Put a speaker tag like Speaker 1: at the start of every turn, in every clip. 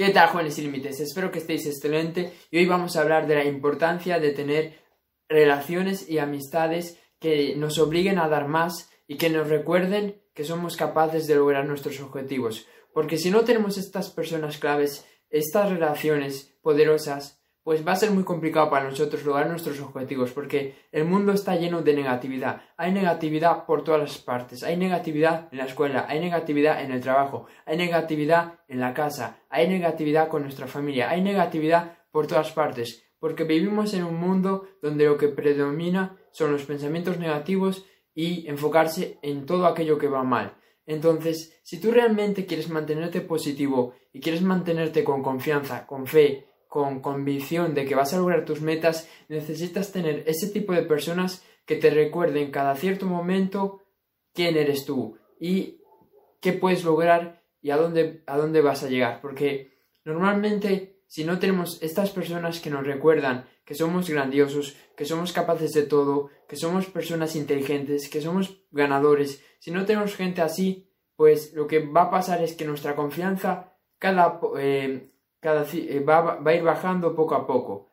Speaker 1: ¿Qué tal, jóvenes límites? Espero que estéis excelente y hoy vamos a hablar de la importancia de tener relaciones y amistades que nos obliguen a dar más y que nos recuerden que somos capaces de lograr nuestros objetivos. Porque si no tenemos estas personas claves, estas relaciones poderosas, pues va a ser muy complicado para nosotros lograr nuestros objetivos, porque el mundo está lleno de negatividad. Hay negatividad por todas las partes. Hay negatividad en la escuela, hay negatividad en el trabajo, hay negatividad en la casa, hay negatividad con nuestra familia, hay negatividad por todas partes, porque vivimos en un mundo donde lo que predomina son los pensamientos negativos y enfocarse en todo aquello que va mal. Entonces, si tú realmente quieres mantenerte positivo y quieres mantenerte con confianza, con fe, con convicción de que vas a lograr tus metas, necesitas tener ese tipo de personas que te recuerden cada cierto momento quién eres tú y qué puedes lograr y a dónde, a dónde vas a llegar. Porque normalmente si no tenemos estas personas que nos recuerdan que somos grandiosos, que somos capaces de todo, que somos personas inteligentes, que somos ganadores, si no tenemos gente así, pues lo que va a pasar es que nuestra confianza cada, eh, cada, eh, va, va, a ir bajando poco a poco.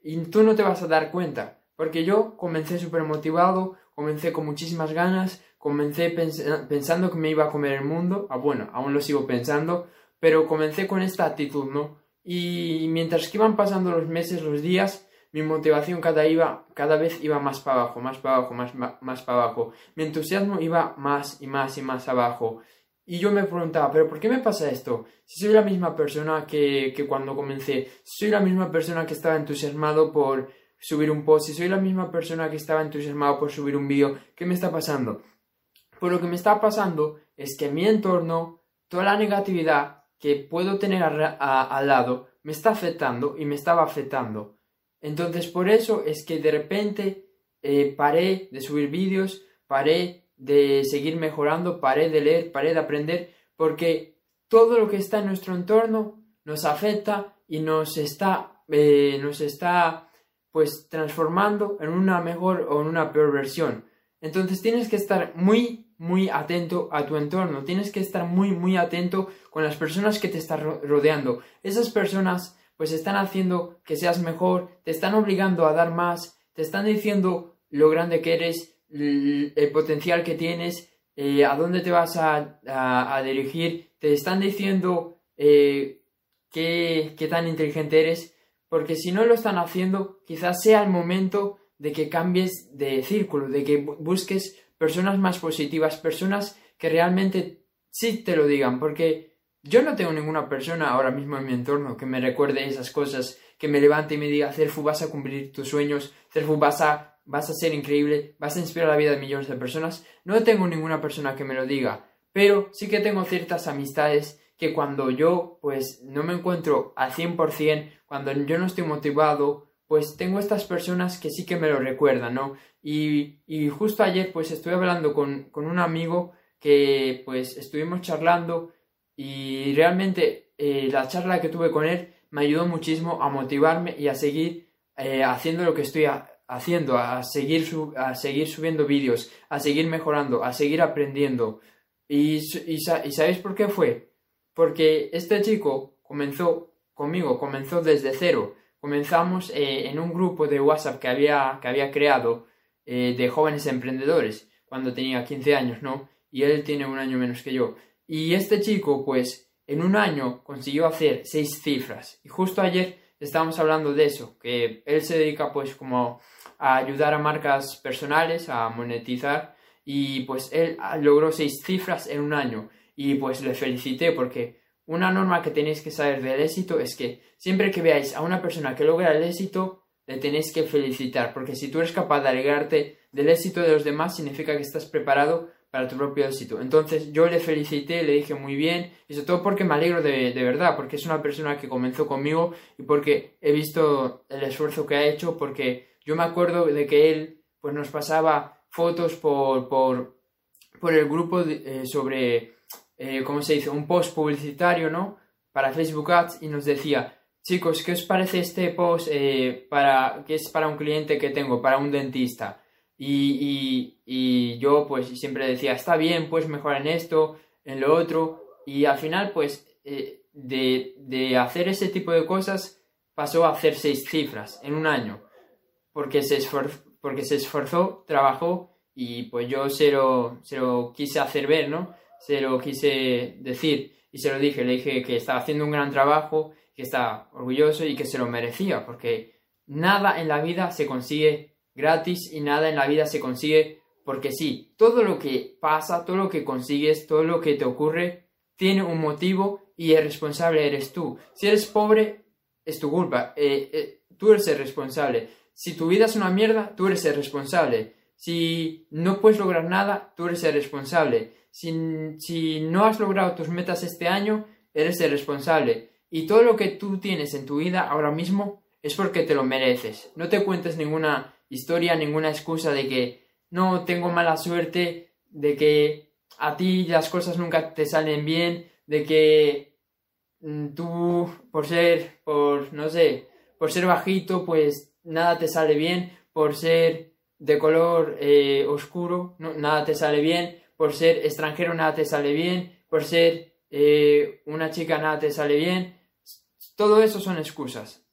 Speaker 1: Y tú no te vas a dar cuenta, porque yo comencé súper motivado, comencé con muchísimas ganas, comencé pensando que me iba a comer el mundo, ah, bueno, aún lo sigo pensando, pero comencé con esta actitud, ¿no? Y mientras que iban pasando los meses, los días, mi motivación cada, iba, cada vez iba más para abajo, más para abajo, más, más para abajo. Mi entusiasmo iba más y más y más abajo. Y yo me preguntaba, ¿pero por qué me pasa esto? Si soy la misma persona que, que cuando comencé, soy la misma persona que estaba entusiasmado por subir un post, si soy la misma persona que estaba entusiasmado por subir un vídeo, ¿qué me está pasando? Pues lo que me está pasando es que mi entorno, toda la negatividad que puedo tener al lado, me está afectando y me estaba afectando. Entonces por eso es que de repente eh, paré de subir vídeos, paré de seguir mejorando, paré de leer, paré de aprender, porque todo lo que está en nuestro entorno nos afecta y nos está, eh, nos está pues transformando en una mejor o en una peor versión. Entonces tienes que estar muy, muy atento a tu entorno, tienes que estar muy, muy atento con las personas que te están rodeando. Esas personas pues están haciendo que seas mejor, te están obligando a dar más, te están diciendo lo grande que eres, el potencial que tienes, eh, a dónde te vas a, dirigir, te están diciendo eh, qué, qué tan inteligente eres, porque si no lo están haciendo, quizás sea el momento de que cambies de círculo, de que busques personas más positivas, personas que realmente sí te lo digan, porque yo no tengo ninguna persona ahora mismo en mi entorno que me recuerde esas cosas, que me levante y me diga, Cerfu, vas a cumplir tus sueños, Cerfu, vas a vas a ser increíble, vas a inspirar la vida de millones de personas. No tengo ninguna persona que me lo diga, pero sí que tengo ciertas amistades que cuando yo pues no me encuentro al 100%, cuando yo no estoy motivado, pues tengo estas personas que sí que me lo recuerdan, ¿no? Y, y justo ayer pues estuve hablando con, con, un amigo que pues estuvimos charlando y realmente eh, la charla que tuve con él me ayudó muchísimo a motivarme y a seguir eh, haciendo lo que estoy haciendo, a seguir, a seguir subiendo vídeos, a seguir mejorando, a seguir aprendiendo. Y, y, ¿sabéis por qué fue? Porque este chico comenzó conmigo, comenzó desde cero. Comenzamos eh, en un grupo de WhatsApp que había, que había creado eh, de jóvenes emprendedores cuando tenía 15 años, ¿no? Y él tiene un año menos que yo. Y este chico, pues, en un año consiguió hacer seis cifras. Y justo ayer estábamos hablando de eso, que él se dedica, pues, como a ayudar a marcas personales a monetizar. Y pues él logró seis cifras en un año. Y pues le felicité porque una norma que tenéis que saber del éxito es que siempre que veáis a una persona que logra el éxito le tenéis que felicitar. Porque si tú eres capaz de alegrarte del éxito de los demás significa que estás preparado para tu propio éxito. Entonces yo le felicité, le dije muy bien, y sobre todo porque me alegro de, de, verdad, porque es una persona que comenzó conmigo y porque he visto el esfuerzo que ha hecho, porque yo me acuerdo de que él pues nos pasaba fotos por, por, por el grupo eh, sobre, eh, ¿cómo se dice? Un post publicitario, ¿no? Para Facebook Ads y nos decía, chicos, ¿qué os parece este post eh, para, que es para un cliente que tengo, para un dentista? Y, y, yo pues siempre decía, está bien, pues mejorar en esto, en lo otro. Y al final pues de, de hacer ese tipo de cosas pasó a hacer seis cifras en un año, porque se esforzó, porque se esforzó trabajó y pues yo se lo, se lo quise hacer ver, ¿no? Se lo quise decir y se lo dije, le dije que estaba haciendo un gran trabajo, que estaba orgulloso y que se lo merecía, porque nada en la vida se consigue gratis y nada en la vida se consigue porque sí, todo lo que pasa, todo lo que consigues, todo lo que te ocurre, tiene un motivo y el responsable eres tú. Si eres pobre, es tu culpa. Eh, eh, tú eres el responsable. Si tu vida es una mierda, tú eres el responsable. Si no puedes lograr nada, tú eres el responsable. Si, si no has logrado tus metas este año, eres el responsable. Y todo lo que tú tienes en tu vida ahora mismo es porque te lo mereces. No te cuentes ninguna historia, ninguna excusa de que no tengo mala suerte, de que a ti las cosas nunca te salen bien, de que Mm, tú por ser, por, no sé, por ser bajito, pues nada te sale bien, por ser de color eh, oscuro, nada te sale bien, por ser extranjero nada te sale bien, por ser eh, una chica nada te sale bien, todo eso son excusas.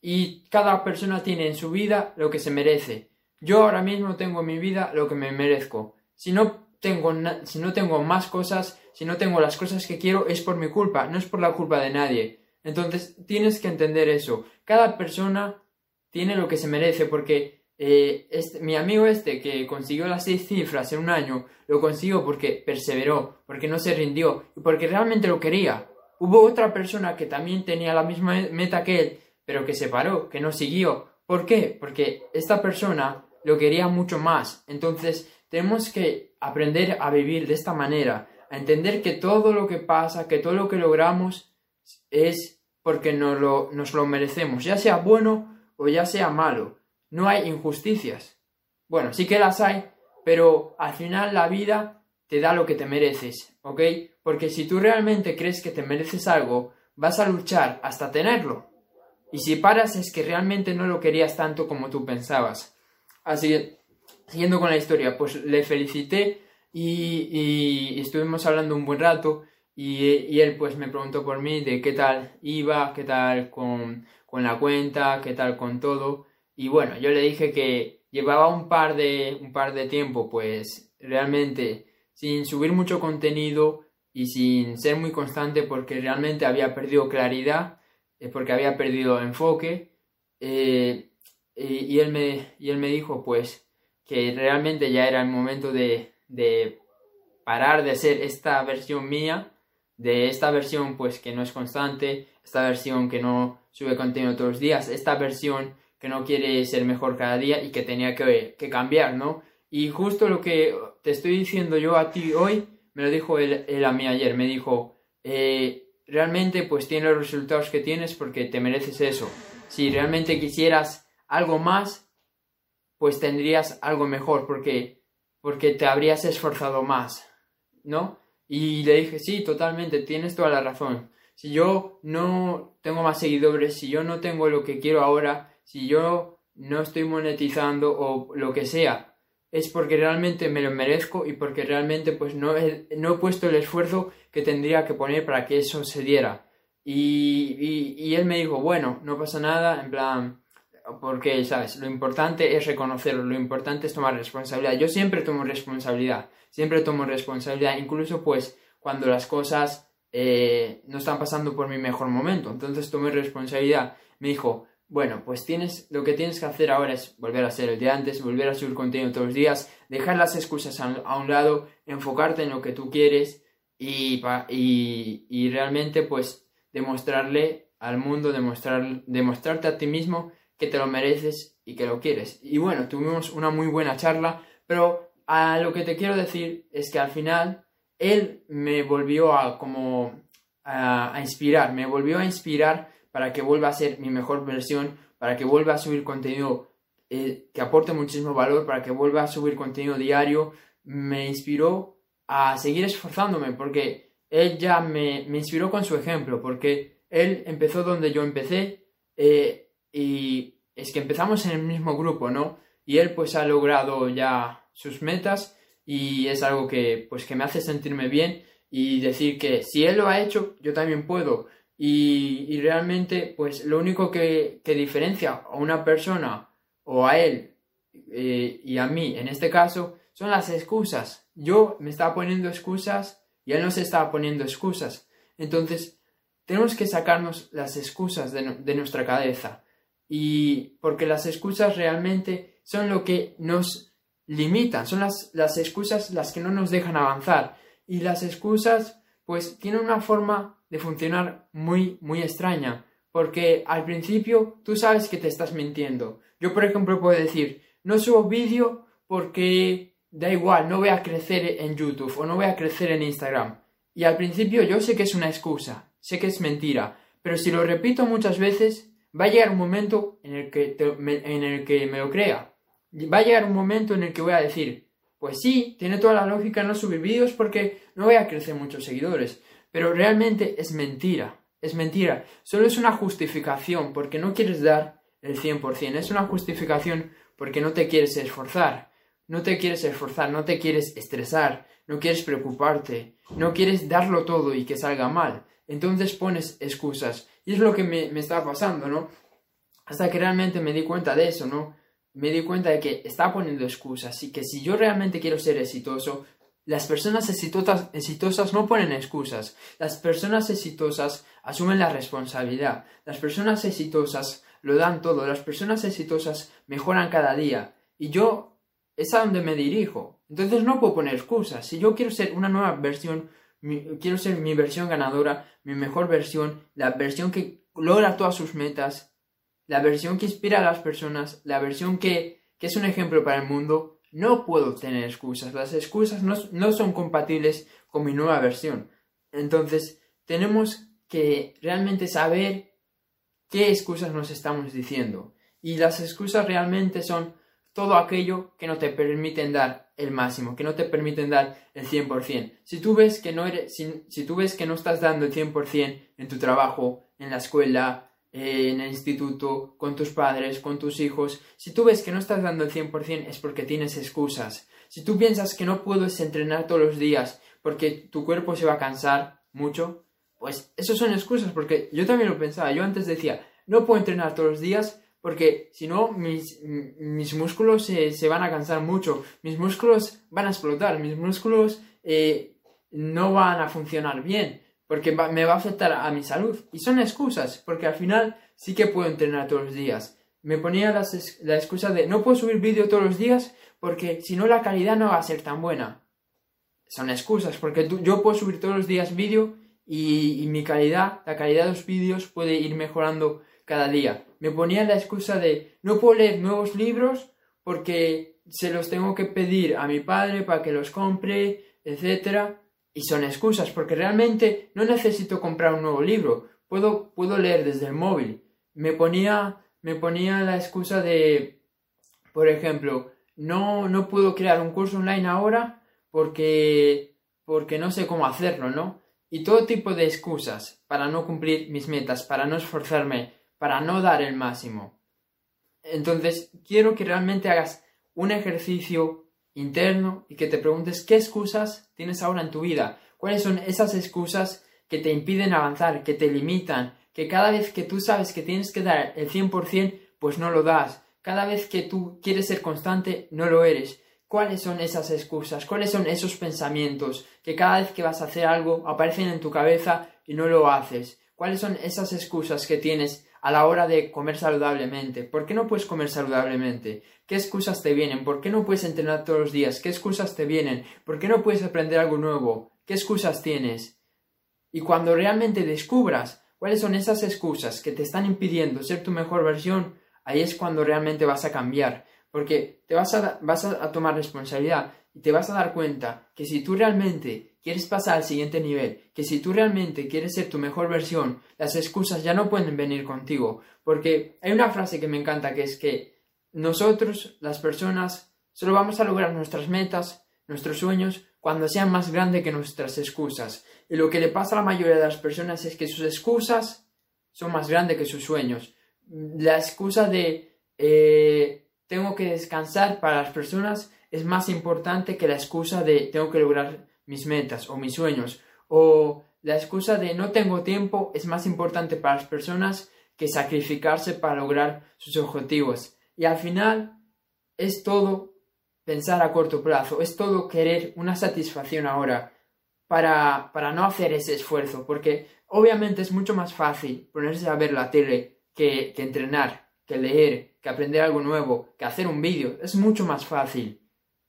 Speaker 1: Y cada persona tiene en su vida lo que se merece. Yo ahora mismo tengo en mi vida lo que me merezco. Si no tengo, si no tengo más cosas, si no tengo las cosas que quiero, es por mi culpa, no es por la culpa de nadie. Entonces tienes que entender eso. Cada persona tiene lo que se merece porque eh, este, mi amigo este que consiguió las seis cifras en un año, lo consiguió porque perseveró, porque no se rindió y porque realmente lo quería. Hubo otra persona que también tenía la misma meta que él, pero que se paró, que no siguió. ¿Por qué? Porque esta persona lo quería mucho más. Entonces tenemos que aprender a vivir de esta manera, a entender que todo lo que pasa, que todo lo que logramos es porque nos lo, nos lo merecemos, ya sea bueno o ya sea malo. No hay injusticias. Bueno, sí que las hay, pero al final la vida te da lo que te mereces, ¿ok? Porque si tú realmente crees que te mereces algo, vas a luchar hasta tenerlo. Y si paras es que realmente no lo querías tanto como tú pensabas. Así que, siguiendo con la historia, pues le felicité y, estuvimos hablando un buen rato y, él pues me preguntó por mí de qué tal iba, qué tal con, con la cuenta, qué tal con todo. Y bueno, yo le dije que llevaba un par de, un par de tiempo pues realmente sin subir mucho contenido y sin ser muy constante porque realmente había perdido claridad, eh, porque había perdido enfoque. Eh, y, él me, y él me dijo pues que realmente ya era el momento de, de parar de ser esta versión mía, de esta versión pues que no es constante, esta versión que no sube contenido todos los días, esta versión que no quiere ser mejor cada día y que tenía que, cambiar, ¿no? Y justo lo que te estoy diciendo yo a ti hoy, me lo dijo él, a mí ayer, me dijo, eh, realmente pues tienes los resultados que tienes porque te mereces eso. Si realmente quisieras algo más, pues tendrías algo mejor porque porque te habrías esforzado más, ¿no? Y le dije, sí, totalmente, tienes toda la razón. Si yo no tengo más seguidores, si yo no tengo lo que quiero ahora, si yo no estoy monetizando o lo que sea, es porque realmente me lo merezco y porque realmente pues no he, no he puesto el esfuerzo que tendría que poner para que eso se diera. Y, y, y él me dijo, bueno, no pasa nada, en plan, porque, ¿sabes? Lo importante es reconocerlo, lo importante es tomar responsabilidad. Yo siempre tomo responsabilidad, siempre tomo responsabilidad, incluso pues cuando las cosas eh, no están pasando por mi mejor momento. Entonces tomé responsabilidad. Me dijo, bueno, pues tienes, lo que tienes que hacer ahora es volver a ser el de antes, volver a subir contenido todos los días, dejar las excusas a, un lado, enfocarte en lo que tú quieres y, y, y realmente pues demostrarle al mundo, demostrar, demostrarte a ti mismo que te lo mereces y que lo quieres. Y bueno, tuvimos una muy buena charla, pero a lo que te quiero decir es que al final él me volvió a como a, inspirar, me volvió a inspirar para que vuelva a ser mi mejor versión, para que vuelva a subir contenido eh, que aporte muchísimo valor, para que vuelva a subir contenido diario, me inspiró a seguir esforzándome porque él ya me, me inspiró con su ejemplo, porque él empezó donde yo empecé, eh, y es que empezamos en el mismo grupo, ¿no? Y él pues ha logrado ya sus metas y es algo que pues que me hace sentirme bien y decir que si él lo ha hecho, yo también puedo. Y, realmente, pues lo único que, diferencia a una persona o a él eh, y a mí, en este caso, son las excusas. Yo me estaba poniendo excusas y él no se estaba poniendo excusas. Entonces, tenemos que sacarnos las excusas de, nuestra cabeza. Y porque las excusas realmente son lo que nos limitan, son las, las excusas las que no nos dejan avanzar. Y las excusas, pues, tienen una forma de funcionar muy, muy extraña. Porque al principio tú sabes que te estás mintiendo. Yo, por ejemplo, puedo decir, no subo vídeo porque da igual, no voy a crecer en YouTube o no voy a crecer en Instagram. Y al principio yo sé que es una excusa, sé que es mentira, pero si lo repito muchas veces, va a llegar un momento en el que, me, en el que me lo crea. Va a llegar un momento en el que voy a decir, pues sí, tiene toda la lógica no subir vídeos porque no voy a crecer muchos seguidores, pero realmente es mentira, es mentira, solo es una justificación porque no quieres dar el 100%, es una justificación porque no te quieres esforzar, no te quieres esforzar, no te quieres estresar, no quieres preocuparte, no quieres darlo todo y que salga mal. Entonces pones excusas. Y es lo que me, estaba pasando, ¿no? Hasta que realmente me di cuenta de eso, ¿no? Me di cuenta de que estaba poniendo excusas y que si yo realmente quiero ser exitoso, las personas exitosas, exitosas no ponen excusas. Las personas exitosas asumen la responsabilidad. Las personas exitosas lo dan todo. Las personas exitosas mejoran cada día. Y yo es a donde me dirijo. Entonces no puedo poner excusas. Si yo quiero ser una nueva versión, quiero ser mi versión ganadora, mi mejor versión, la versión que logra todas sus metas, la versión que inspira a las personas, la versión que, que es un ejemplo para el mundo, no puedo tener excusas. Las excusas no, no son compatibles con mi nueva versión. Entonces tenemos que realmente saber qué excusas nos estamos diciendo. Y las excusas realmente son todo aquello que no te permiten dar el máximo, que no te permiten dar el 100%. Si tú ves que no eres, si, tú ves que no estás dando el 100% en tu trabajo, en la escuela, en el instituto, con tus padres, con tus hijos, si tú ves que no estás dando el 100% es porque tienes excusas. Si tú piensas que no puedes entrenar todos los días porque tu cuerpo se va a cansar mucho, pues eso son excusas porque yo también lo pensaba. Yo antes decía, no puedo entrenar todos los días porque si no, mis, mis músculos se, van a cansar mucho, mis músculos van a explotar, mis músculos eh, no van a funcionar bien, porque me va a afectar a mi salud. Y son excusas, porque al final sí que puedo entrenar todos los días. Me ponía la excusa de no puedo subir vídeo todos los días porque si no la calidad no va a ser tan buena. Son excusas, porque yo puedo subir todos los días vídeo y, y mi calidad, la calidad de los vídeos puede ir mejorando cada día. Me ponía la excusa de no puedo leer nuevos libros porque se los tengo que pedir a mi padre para que los compre, etc. Y son excusas porque realmente no necesito comprar un nuevo libro. Puedo, puedo leer desde el móvil. Me ponía, me ponía la excusa de, por ejemplo, no, no puedo crear un curso online ahora porque, porque no sé cómo hacerlo, ¿no? Y todo tipo de excusas para no cumplir mis metas, para no esforzarme para no dar el máximo. Entonces, quiero que realmente hagas un ejercicio interno y que te preguntes qué excusas tienes ahora en tu vida, cuáles son esas excusas que te impiden avanzar, que te limitan, que cada vez que tú sabes que tienes que dar el 100%, pues no lo das. Cada vez que tú quieres ser constante, no lo eres. ¿Cuáles son esas excusas? ¿Cuáles son esos pensamientos que cada vez que vas a hacer algo aparecen en tu cabeza y no lo haces? ¿Cuáles son esas excusas que tienes a la hora de comer saludablemente. ¿Por qué no puedes comer saludablemente? ¿Qué excusas te vienen? ¿Por qué no puedes entrenar todos los días? ¿Qué excusas te vienen? ¿Por qué no puedes aprender algo nuevo? ¿Qué excusas tienes? Y cuando realmente descubras cuáles son esas excusas que te están impidiendo ser tu mejor versión, ahí es cuando realmente vas a cambiar. Porque te vas a, vas a tomar responsabilidad y te vas a dar cuenta que si tú realmente quieres pasar al siguiente nivel, que si tú realmente quieres ser tu mejor versión, las excusas ya no pueden venir contigo, porque hay una frase que me encanta que es que nosotros, las personas, solo vamos a lograr nuestras metas, nuestros sueños, cuando sean más grandes que nuestras excusas. Y lo que le pasa a la mayoría de las personas es que sus excusas son más grandes que sus sueños. La excusa de eh, tengo que descansar para las personas es más importante que la excusa de tengo que lograr mis metas o mis sueños o la excusa de no tengo tiempo es más importante para las personas que sacrificarse para lograr sus objetivos. Y al final es todo pensar a corto plazo, es todo querer una satisfacción ahora para, para no hacer ese esfuerzo, porque obviamente es mucho más fácil ponerse a ver la tele que, que entrenar, que leer, que aprender algo nuevo, que hacer un vídeo. Es mucho más fácil.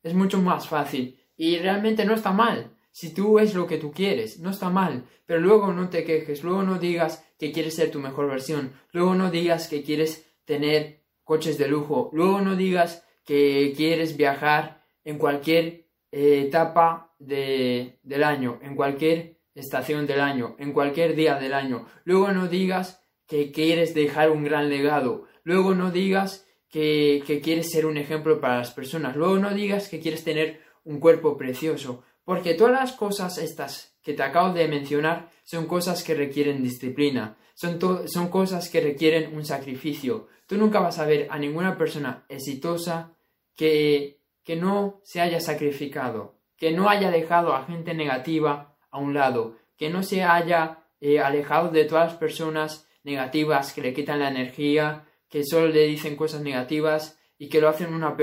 Speaker 1: Es mucho más fácil. Y realmente no está mal. Si tú es lo que tú quieres, no está mal. Pero luego no te quejes, luego no digas que quieres ser tu mejor versión, luego no digas que quieres tener coches de lujo, luego no digas que quieres viajar en cualquier etapa de, del año, en cualquier estación del año, en cualquier día del año. Luego no digas que quieres dejar un gran legado. Luego no digas que, que quieres ser un ejemplo para las personas. Luego no digas que quieres tener un cuerpo precioso. Porque todas las cosas estas que te acabo de mencionar son cosas que requieren disciplina, son, son cosas que requieren un sacrificio. Tú nunca vas a ver a ninguna persona exitosa que, que no se haya sacrificado, que no haya dejado a gente negativa a un lado, que no se haya eh, alejado de todas las personas negativas que le quitan la energía, que solo le dicen cosas negativas y que lo hacen una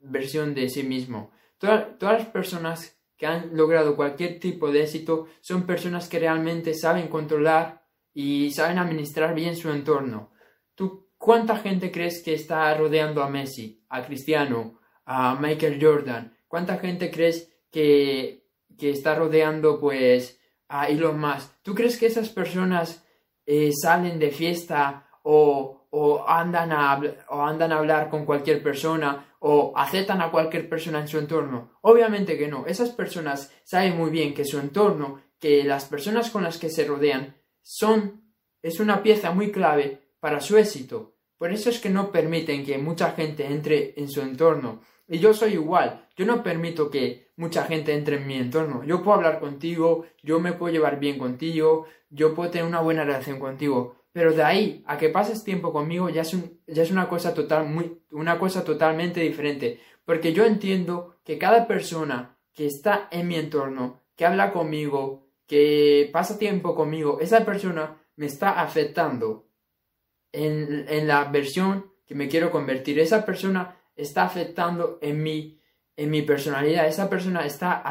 Speaker 1: versión de sí mismo. todas las personas que han logrado cualquier tipo de éxito son personas que realmente saben controlar y saben administrar bien su entorno. ¿Tú cuánta gente crees que está rodeando a Messi, a Cristiano, a Michael Jordan? ¿Cuánta gente crees que, que está rodeando pues a Elon Musk? ¿Tú crees que esas personas eh, salen de fiesta o, o, andan a, o andan a hablar con cualquier persona o aceptan a cualquier persona en su entorno? Obviamente que no. Esas personas saben muy bien que su entorno, que las personas con las que se rodean, son, es una pieza muy clave para su éxito. Por eso es que no permiten que mucha gente entre en su entorno. Y yo soy igual. Yo no permito que mucha gente entre en mi entorno. Yo puedo hablar contigo, yo me puedo llevar bien contigo, yo puedo tener una buena relación contigo. Pero de ahí a que pases tiempo conmigo ya es, ya es una, cosa total, muy, una cosa totalmente diferente. Porque yo entiendo que cada persona que está en mi entorno, que habla conmigo, que pasa tiempo conmigo, esa persona me está afectando en, en la versión que me quiero convertir. Esa persona está afectando en mi, en mi personalidad. Esa persona está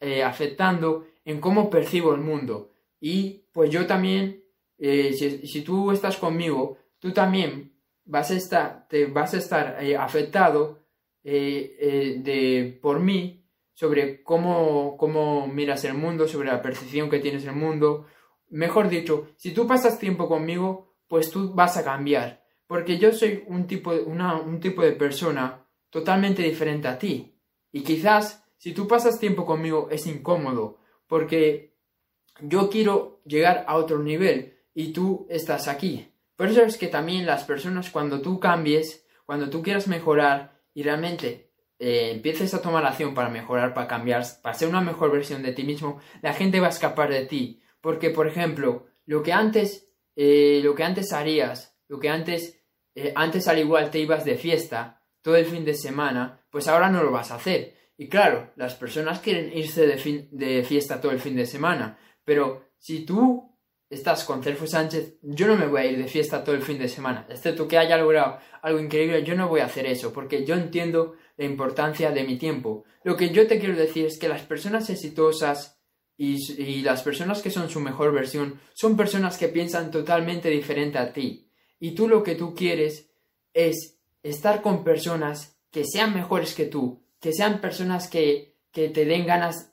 Speaker 1: eh, afectando en cómo percibo el mundo. Y pues yo también eh, si, tú estás conmigo, tú también vas a estar, te vas a estar eh, afectado eh, de, por mí sobre cómo, cómo miras el mundo, sobre la percepción que tienes del mundo. Mejor dicho, si tú pasas tiempo conmigo, pues tú vas a cambiar. Porque yo soy un tipo, una, un tipo de persona totalmente diferente a ti. Y quizás si tú pasas tiempo conmigo es incómodo, porque yo quiero llegar a otro nivel y tú estás aquí. Por eso es que también las personas cuando tú cambies, cuando tú quieras mejorar y realmente eh, empieces a tomar acción para mejorar, para cambiar, para ser una mejor versión de ti mismo, la gente va a escapar de ti. Porque, por ejemplo, lo que antes, eh, lo que antes harías, lo que antes, eh, antes al igual te ibas de fiesta todo el fin de semana, pues ahora no lo vas a hacer. Y claro, las personas quieren irse de, fiesta todo el fin de semana, pero si tú estás con Celfo Sánchez, yo no me voy a ir de fiesta todo el fin de semana. Excepto que haya logrado algo increíble, yo no voy a hacer eso, porque yo entiendo la importancia de mi tiempo. Lo que yo te quiero decir es que las personas exitosas y las personas que son su mejor versión son personas que piensan totalmente diferente a ti. Y tú lo que tú quieres es estar con personas que sean mejores que tú, que sean personas que, que te den ganas,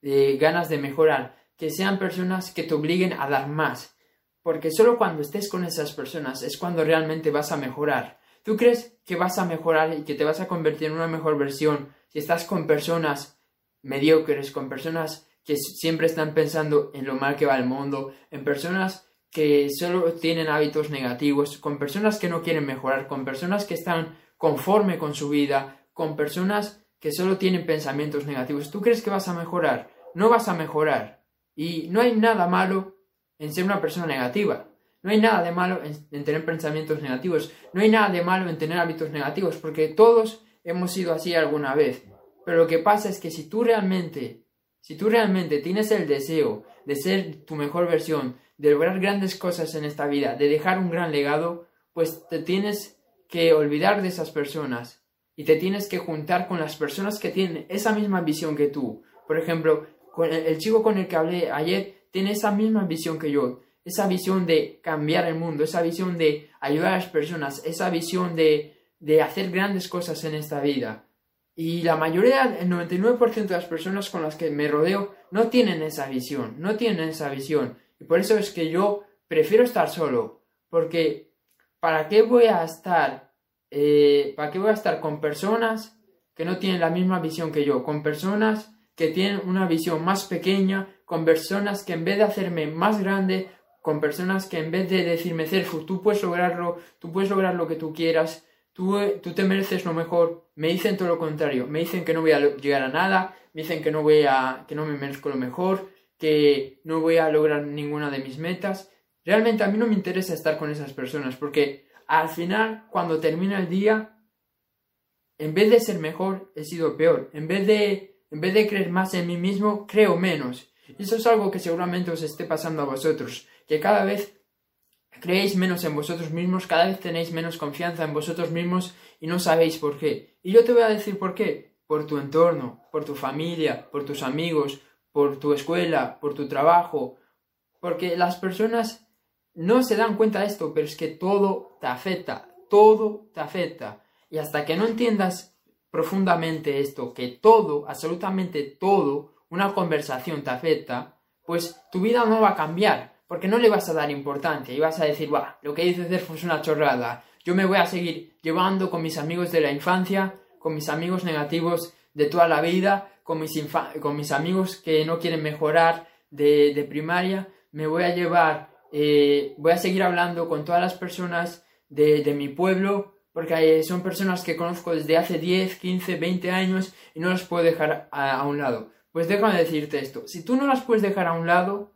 Speaker 1: de ganas de mejorar, que sean personas que te obliguen a dar más, porque solo cuando estés con esas personas es cuando realmente vas a mejorar. ¿Tú crees que vas a mejorar y que te vas a convertir en una mejor versión si estás con personas mediocres, con personas que siempre están pensando en lo mal que va el mundo, en personas que solo tienen hábitos negativos, con personas que no quieren mejorar, con personas que están conforme con su vida, con personas que solo tienen pensamientos negativos. ¿Tú crees que vas a mejorar? No vas a mejorar. Y no hay nada malo en ser una persona negativa. No hay nada de malo en, tener pensamientos negativos. No hay nada de malo en tener hábitos negativos, porque todos hemos sido así alguna vez. Pero lo que pasa es que si tú realmente, si tú realmente tienes el deseo de ser tu mejor versión, de lograr grandes cosas en esta vida, de dejar un gran legado, pues te tienes que olvidar de esas personas y te tienes que juntar con las personas que tienen esa misma visión que tú. Por ejemplo, con el, chico con el que hablé ayer tiene esa misma visión que yo, esa visión de cambiar el mundo, esa visión de ayudar a las personas, esa visión de, de hacer grandes cosas en esta vida. Y la mayoría, el 99% de las personas con las que me rodeo no tienen esa visión, no tienen esa visión. Y por eso es que yo prefiero estar solo, porque ¿para qué voy a estar, eh, para qué voy a estar con personas que no tienen la misma visión que yo, con personas que tienen una visión más pequeña, con personas que en vez de hacerme más grande, con personas que en vez de decirme, Cerfu, tú puedes lograrlo, tú puedes lograr lo que tú quieras, tú, tú te mereces lo mejor, me dicen todo lo contrario, me dicen que no voy a llegar a nada, me dicen que no voy a, que no me merezco lo mejor, que no voy a lograr ninguna de mis metas. Realmente a mí no me interesa estar con esas personas porque al final, cuando termina el día, en vez de ser mejor, he sido peor. En vez de, en vez de creer más en mí mismo, creo menos. Y eso es algo que seguramente os esté pasando a vosotros, que cada vez creéis menos en vosotros mismos, cada vez tenéis menos confianza en vosotros mismos y no sabéis por qué. Y yo te voy a decir por qué. Por tu entorno, por tu familia, por tus amigos, por tu escuela, por tu trabajo, porque las personas no se dan cuenta de esto, pero es que todo te afecta, todo te afecta. Y hasta que no entiendas profundamente esto, que todo, absolutamente todo, una conversación te afecta, pues tu vida no va a cambiar, porque no le vas a dar importancia y vas a decir, va, lo que dice Cerfo es una chorrada, yo me voy a seguir llevando con mis amigos de la infancia, con mis amigos negativos de toda la vida, con mis, con mis amigos que no quieren mejorar de, de primaria, me voy a llevar eh, voy a seguir hablando con todas las personas de, de mi pueblo, porque son personas que conozco desde hace 10, 15, 20 años y no las puedo dejar a, un lado. Pues déjame decirte esto, si tú no las puedes dejar a un lado,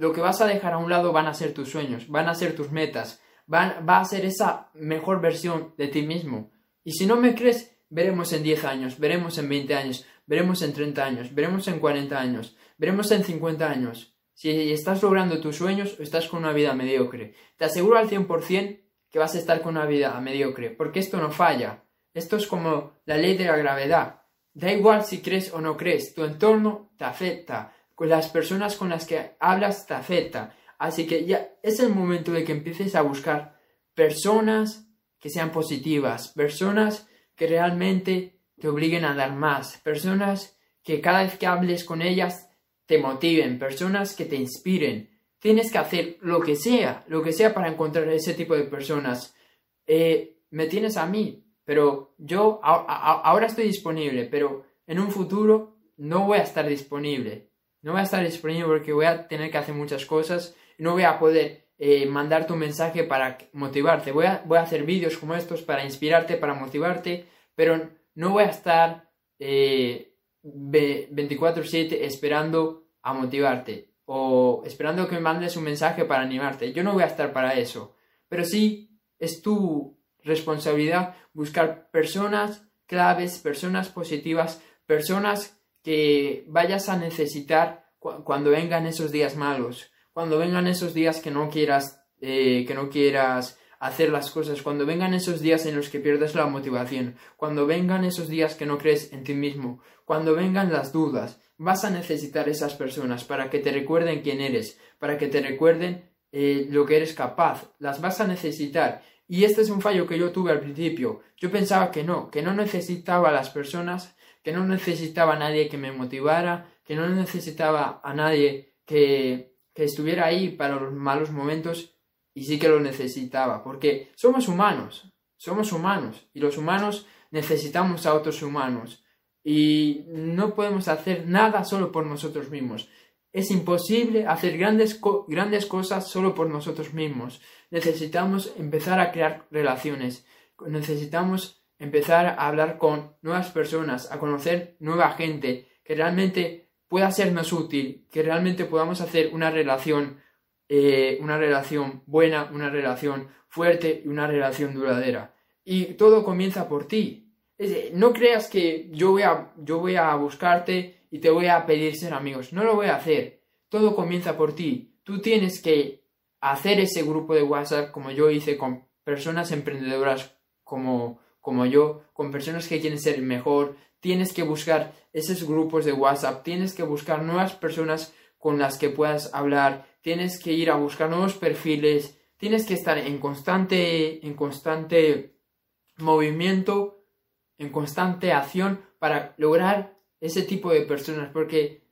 Speaker 1: lo que vas a dejar a un lado van a ser tus sueños, van a ser tus metas, van, va a ser esa mejor versión de ti mismo. Y si no me crees, veremos en 10 años, veremos en 20 años, veremos en 30 años, veremos en 40 años, veremos en 50 años. Si estás logrando tus sueños o estás con una vida mediocre. Te aseguro al 100% que vas a estar con una vida mediocre, porque esto no falla. Esto es como la ley de la gravedad. Da igual si crees o no crees, tu entorno te afecta, con las personas con las que hablas te afecta. Así que ya es el momento de que empieces a buscar personas que sean positivas, personas que realmente te obliguen a dar más, personas que cada vez que hables con ellas te motiven, personas que te inspiren. Tienes que hacer lo que sea, lo que sea para encontrar ese tipo de personas. Eh, me tienes a mí, pero yo ahora estoy disponible, pero en un futuro no voy a estar disponible. No voy a estar disponible porque voy a tener que hacer muchas cosas y no voy a poder eh, mandar tu mensaje para motivarte. Voy a, voy a hacer vídeos como estos para inspirarte, para motivarte, pero no voy a estar eh, 24/7 esperando a motivarte o esperando que me mandes un mensaje para animarte. Yo no voy a estar para eso, pero sí es tu responsabilidad buscar personas claves, personas positivas, personas que vayas a necesitar cuando vengan esos días malos, cuando vengan esos días que no quieras, eh, que no quieras hacer las cosas, cuando vengan esos días en los que pierdes la motivación, cuando vengan esos días que no crees en ti mismo, cuando vengan las dudas, vas a necesitar esas personas para que te recuerden quién eres, para que te recuerden eh, lo que eres capaz, las vas a necesitar. Y este es un fallo que yo tuve al principio. Yo pensaba que no, que no necesitaba a las personas, que no necesitaba a nadie que me motivara, que no necesitaba a nadie que, que estuviera ahí para los malos momentos y sí que lo necesitaba, porque somos humanos, somos humanos y los humanos necesitamos a otros humanos y no podemos hacer nada solo por nosotros mismos. Es imposible hacer grandes, grandes cosas solo por nosotros mismos. Necesitamos empezar a crear relaciones, necesitamos empezar a hablar con nuevas personas, a conocer nueva gente que realmente pueda sernos útil, que realmente podamos hacer una relación eh, una relación buena, una relación fuerte y una relación duradera. Y todo comienza por ti. no creas que yo voy, a, yo voy a buscarte y te voy a pedir ser amigos. No lo voy a hacer. todo comienza por ti. Tú tienes que hacer ese grupo de WhatsApp como yo hice con personas emprendedoras como, como yo, con personas que quieren ser mejor. Tienes que buscar esos grupos de WhatsApp, tienes que buscar nuevas personas con las que puedas hablar, tienes que ir a buscar nuevos perfiles, tienes que estar en constante, en constante movimiento, en constante acción para lograr ese tipo de personas, porque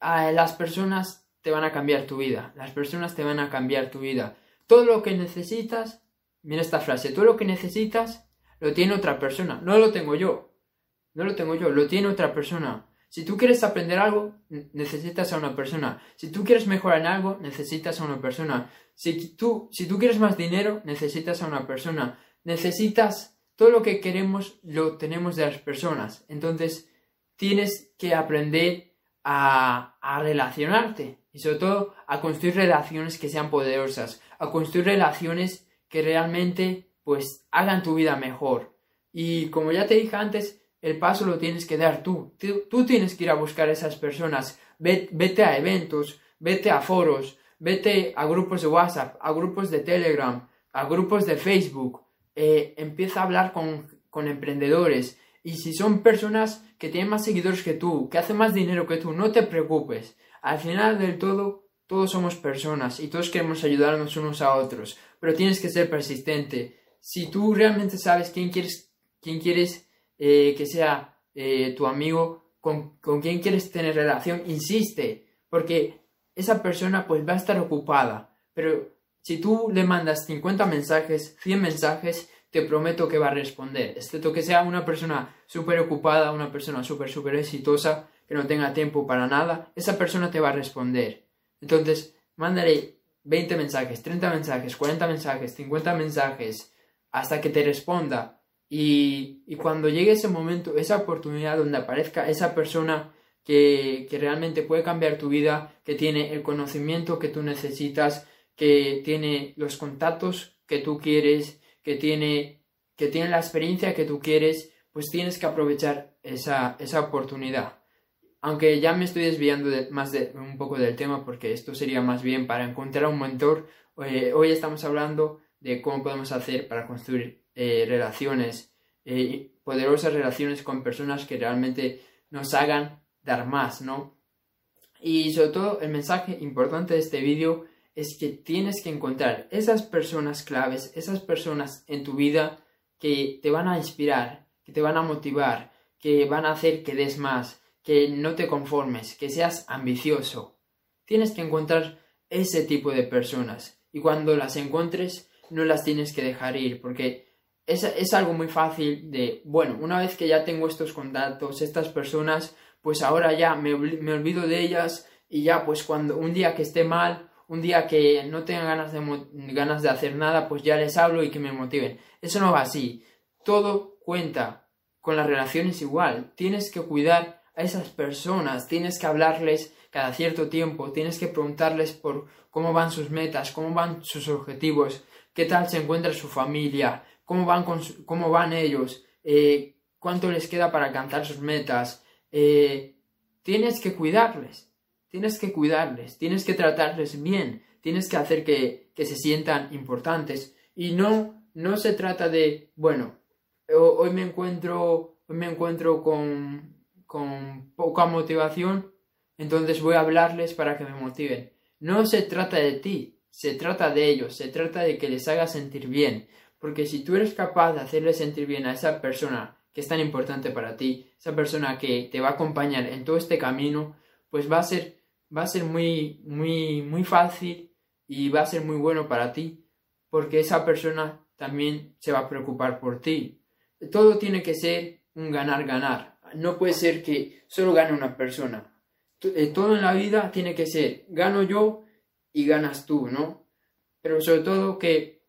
Speaker 1: ah, las personas te van a cambiar tu vida, las personas te van a cambiar tu vida. Todo lo que necesitas, mira esta frase, todo lo que necesitas lo tiene otra persona, no lo tengo yo, no lo tengo yo, lo tiene otra persona. Si tú quieres aprender algo, necesitas a una persona. Si tú quieres mejorar en algo, necesitas a una persona. Si tú, si tú quieres más dinero, necesitas a una persona. Necesitas todo lo que queremos, lo tenemos de las personas. Entonces, tienes que aprender a, a relacionarte y sobre todo a construir relaciones que sean poderosas, a construir relaciones que realmente pues hagan tu vida mejor. Y como ya te dije antes, el paso lo tienes que dar tú. Tú, tienes que ir a buscar a esas personas. Vete, a eventos, vete a foros, vete a grupos de WhatsApp, a grupos de Telegram, a grupos de Facebook. Eh, empieza a hablar con, con emprendedores. Y si son personas que tienen más seguidores que tú, que hacen más dinero que tú, no te preocupes. Al final del todo, todos somos personas y todos queremos ayudarnos unos a otros. Pero tienes que ser persistente. Si tú realmente sabes quién quieres, quién quieres eh, que sea eh, tu amigo, con, con quien quieres tener relación, insiste, porque esa persona pues va a estar ocupada, pero si tú le mandas 50 mensajes, 100 mensajes, te prometo que va a responder, excepto que sea una persona súper ocupada, una persona súper, súper exitosa, que no tenga tiempo para nada, esa persona te va a responder. Entonces, mándale 20 mensajes, 30 mensajes, 40 mensajes, 50 mensajes, hasta que te responda. Y, cuando llegue ese momento, esa oportunidad donde aparezca esa persona que, realmente puede cambiar tu vida, que tiene el conocimiento que tú necesitas, que tiene los contactos que tú quieres, que tiene, que tiene la experiencia que tú quieres, pues tienes que aprovechar esa, esa oportunidad. Aunque ya me estoy desviando más de, un poco del tema porque esto sería más bien para encontrar un mentor. Eh, hoy estamos hablando de cómo podemos hacer para construir eh, relaciones, eh, poderosas relaciones con personas que realmente nos hagan dar más, ¿no? Y sobre todo el mensaje importante de este vídeo es que tienes que encontrar esas personas claves, esas personas en tu vida que te van a inspirar, que te van a motivar, que van a hacer que des más, que no te conformes, que seas ambicioso. Tienes que encontrar ese tipo de personas y cuando las encuentres no las tienes que dejar ir porque es, algo muy fácil de, bueno, una vez que ya tengo estos contactos, estas personas, pues ahora ya me, olvido de ellas y ya pues cuando un día que esté mal, un día que no tenga ganas de, ganas de hacer nada, pues ya les hablo y que me motiven. Eso no va así. Todo cuenta. Con las relaciones igual. Tienes que cuidar a esas personas, tienes que hablarles cada cierto tiempo, tienes que preguntarles por cómo van sus metas, cómo van sus objetivos, qué tal se encuentra su familia, cómo van, cómo van ellos, eh, cuánto les queda para alcanzar sus metas. Eh, tienes que cuidarles, tienes que cuidarles, tienes que tratarles bien, tienes que hacer que, se sientan importantes. Y no, no se trata de, bueno, hoy me encuentro, me encuentro con, con poca motivación, entonces voy a hablarles para que me motiven. No se trata de ti, se trata de ellos, se trata de que les haga sentir bien, porque si tú eres capaz de hacerle sentir bien a esa persona que es tan importante para ti, esa persona que te va a acompañar en todo este camino, pues va a ser, va a ser muy, muy, muy fácil y va a ser muy bueno para ti, porque esa persona también se va a preocupar por ti. Todo tiene que ser un ganar-ganar. No puede ser que solo gane una persona. Eh, todo en la vida tiene que ser gano yo y ganas tú, ¿no? Pero sobre todo que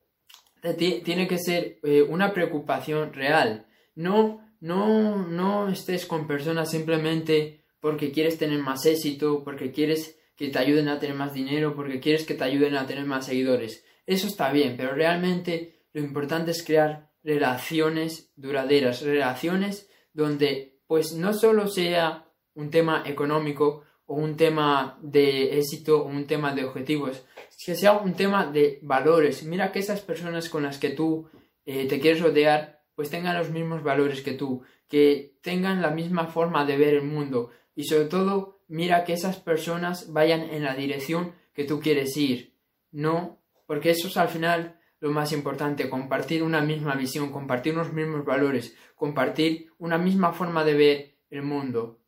Speaker 1: tiene que ser eh, una preocupación real. No, no, no estés con personas simplemente porque quieres tener más éxito, porque quieres que te ayuden a tener más dinero, porque quieres que te ayuden a tener más seguidores. Eso está bien, pero realmente lo importante es crear relaciones duraderas, relaciones donde pues no solo sea un tema económico o un tema de éxito o un tema de objetivos, que sea un tema de valores. Mira que esas personas con las que tú eh, te quieres rodear, pues tengan los mismos valores que tú, que tengan la misma forma de ver el mundo y sobre todo mira que esas personas vayan en la dirección que tú quieres ir. No, porque eso es al final lo más importante, compartir una misma visión, compartir unos mismos valores, compartir una misma forma de ver el mundo.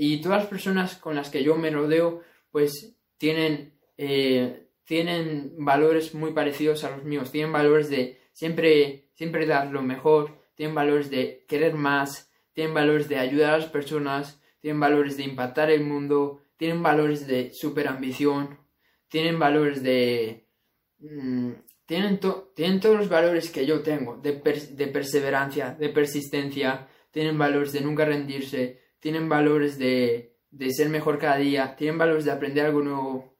Speaker 1: Y todas las personas con las que yo me rodeo, pues tienen, eh, tienen valores muy parecidos a los míos, tienen valores de siempre, siempre dar lo mejor, tienen valores de querer más, tienen valores de ayudar a las personas, tienen valores de impactar el mundo, tienen valores de superambición, tienen valores de... Mm, tienen, tienen, todos los valores que yo tengo, de, de, perseverancia, de persistencia, tienen valores de nunca rendirse, tienen valores de, de ser mejor cada día, tienen valores de aprender algo nuevo,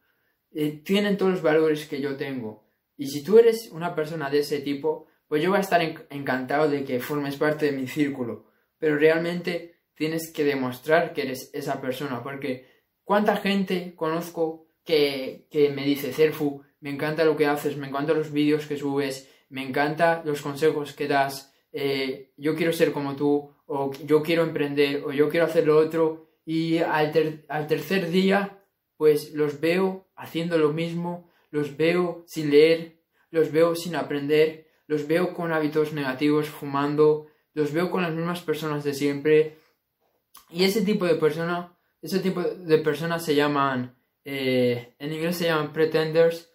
Speaker 1: eh, tienen todos los valores que yo tengo. Y si tú eres una persona de ese tipo, pues yo voy a estar encantado de que formes parte de mi círculo. Pero realmente tienes que demostrar que eres esa persona, porque ¿cuánta gente conozco que, que me dice, Cerfu, me encanta lo que haces, me encantan los vídeos que subes, me encanta los consejos que das, eh, yo quiero ser como tú, o yo quiero emprender, o yo quiero hacer lo otro, y al, al tercer día, pues los veo haciendo lo mismo, los veo sin leer, los veo sin aprender, los veo con hábitos negativos, fumando, los veo con las mismas personas de siempre. Y ese tipo de persona, ese tipo de personas se llaman, eh, en inglés se llaman pretenders,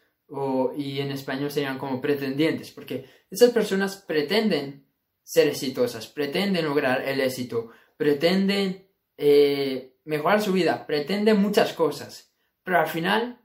Speaker 1: y en español serían como pretendientes, porque esas personas pretenden ser exitosas, pretenden lograr el éxito, pretenden eh, mejorar su vida, pretenden muchas cosas, pero al final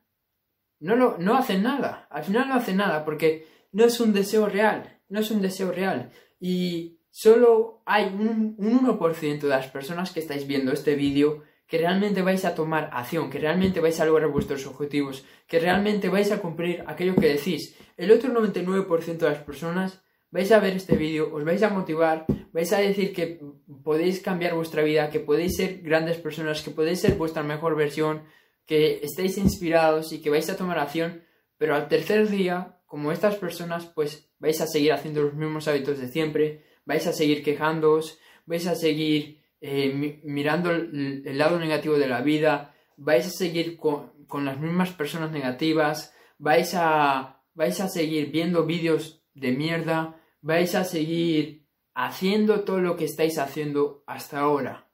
Speaker 1: no, lo, no hacen nada, al final no hacen nada porque no es un deseo real, no es un deseo real. Y solo hay un, un 1% de las personas que estáis viendo este vídeo que realmente vais a tomar acción, que realmente vais a lograr vuestros objetivos, que realmente vais a cumplir aquello que decís. El otro 99% de las personas vais a ver este vídeo, os vais a motivar, vais a decir que podéis cambiar vuestra vida, que podéis ser grandes personas, que podéis ser vuestra mejor versión, que estéis inspirados y que vais a tomar acción, pero al tercer día, como estas personas, pues vais a seguir haciendo los mismos hábitos de siempre, vais a seguir quejándoos, vais a seguir eh, mirando el, lado negativo de la vida, vais a seguir con, las mismas personas negativas, vais a, vais a seguir viendo vídeos de mierda, vais a seguir haciendo todo lo que estáis haciendo hasta ahora.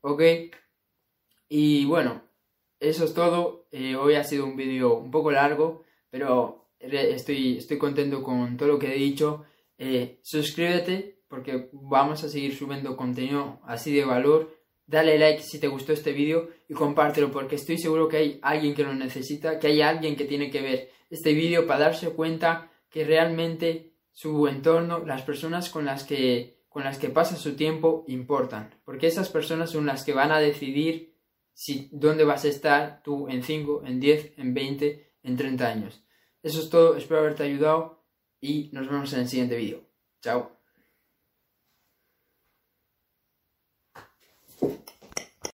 Speaker 1: ¿Ok? Y bueno, eso es todo. Eh, hoy ha sido un vídeo un poco largo, pero estoy, estoy contento con todo lo que he dicho. Eh, suscríbete porque vamos a seguir subiendo contenido así de valor. Dale like si te gustó este vídeo y compártelo porque estoy seguro que hay alguien que lo necesita, que hay alguien que tiene que ver este vídeo para darse cuenta que realmente su entorno, las personas con las que, con las que pasa su tiempo importan, porque esas personas son las que van a decidir si, dónde vas a estar tú en 5, en 10, en 20, en 30 años. Eso es todo, espero haberte ayudado y nos vemos en el siguiente vídeo. Chao.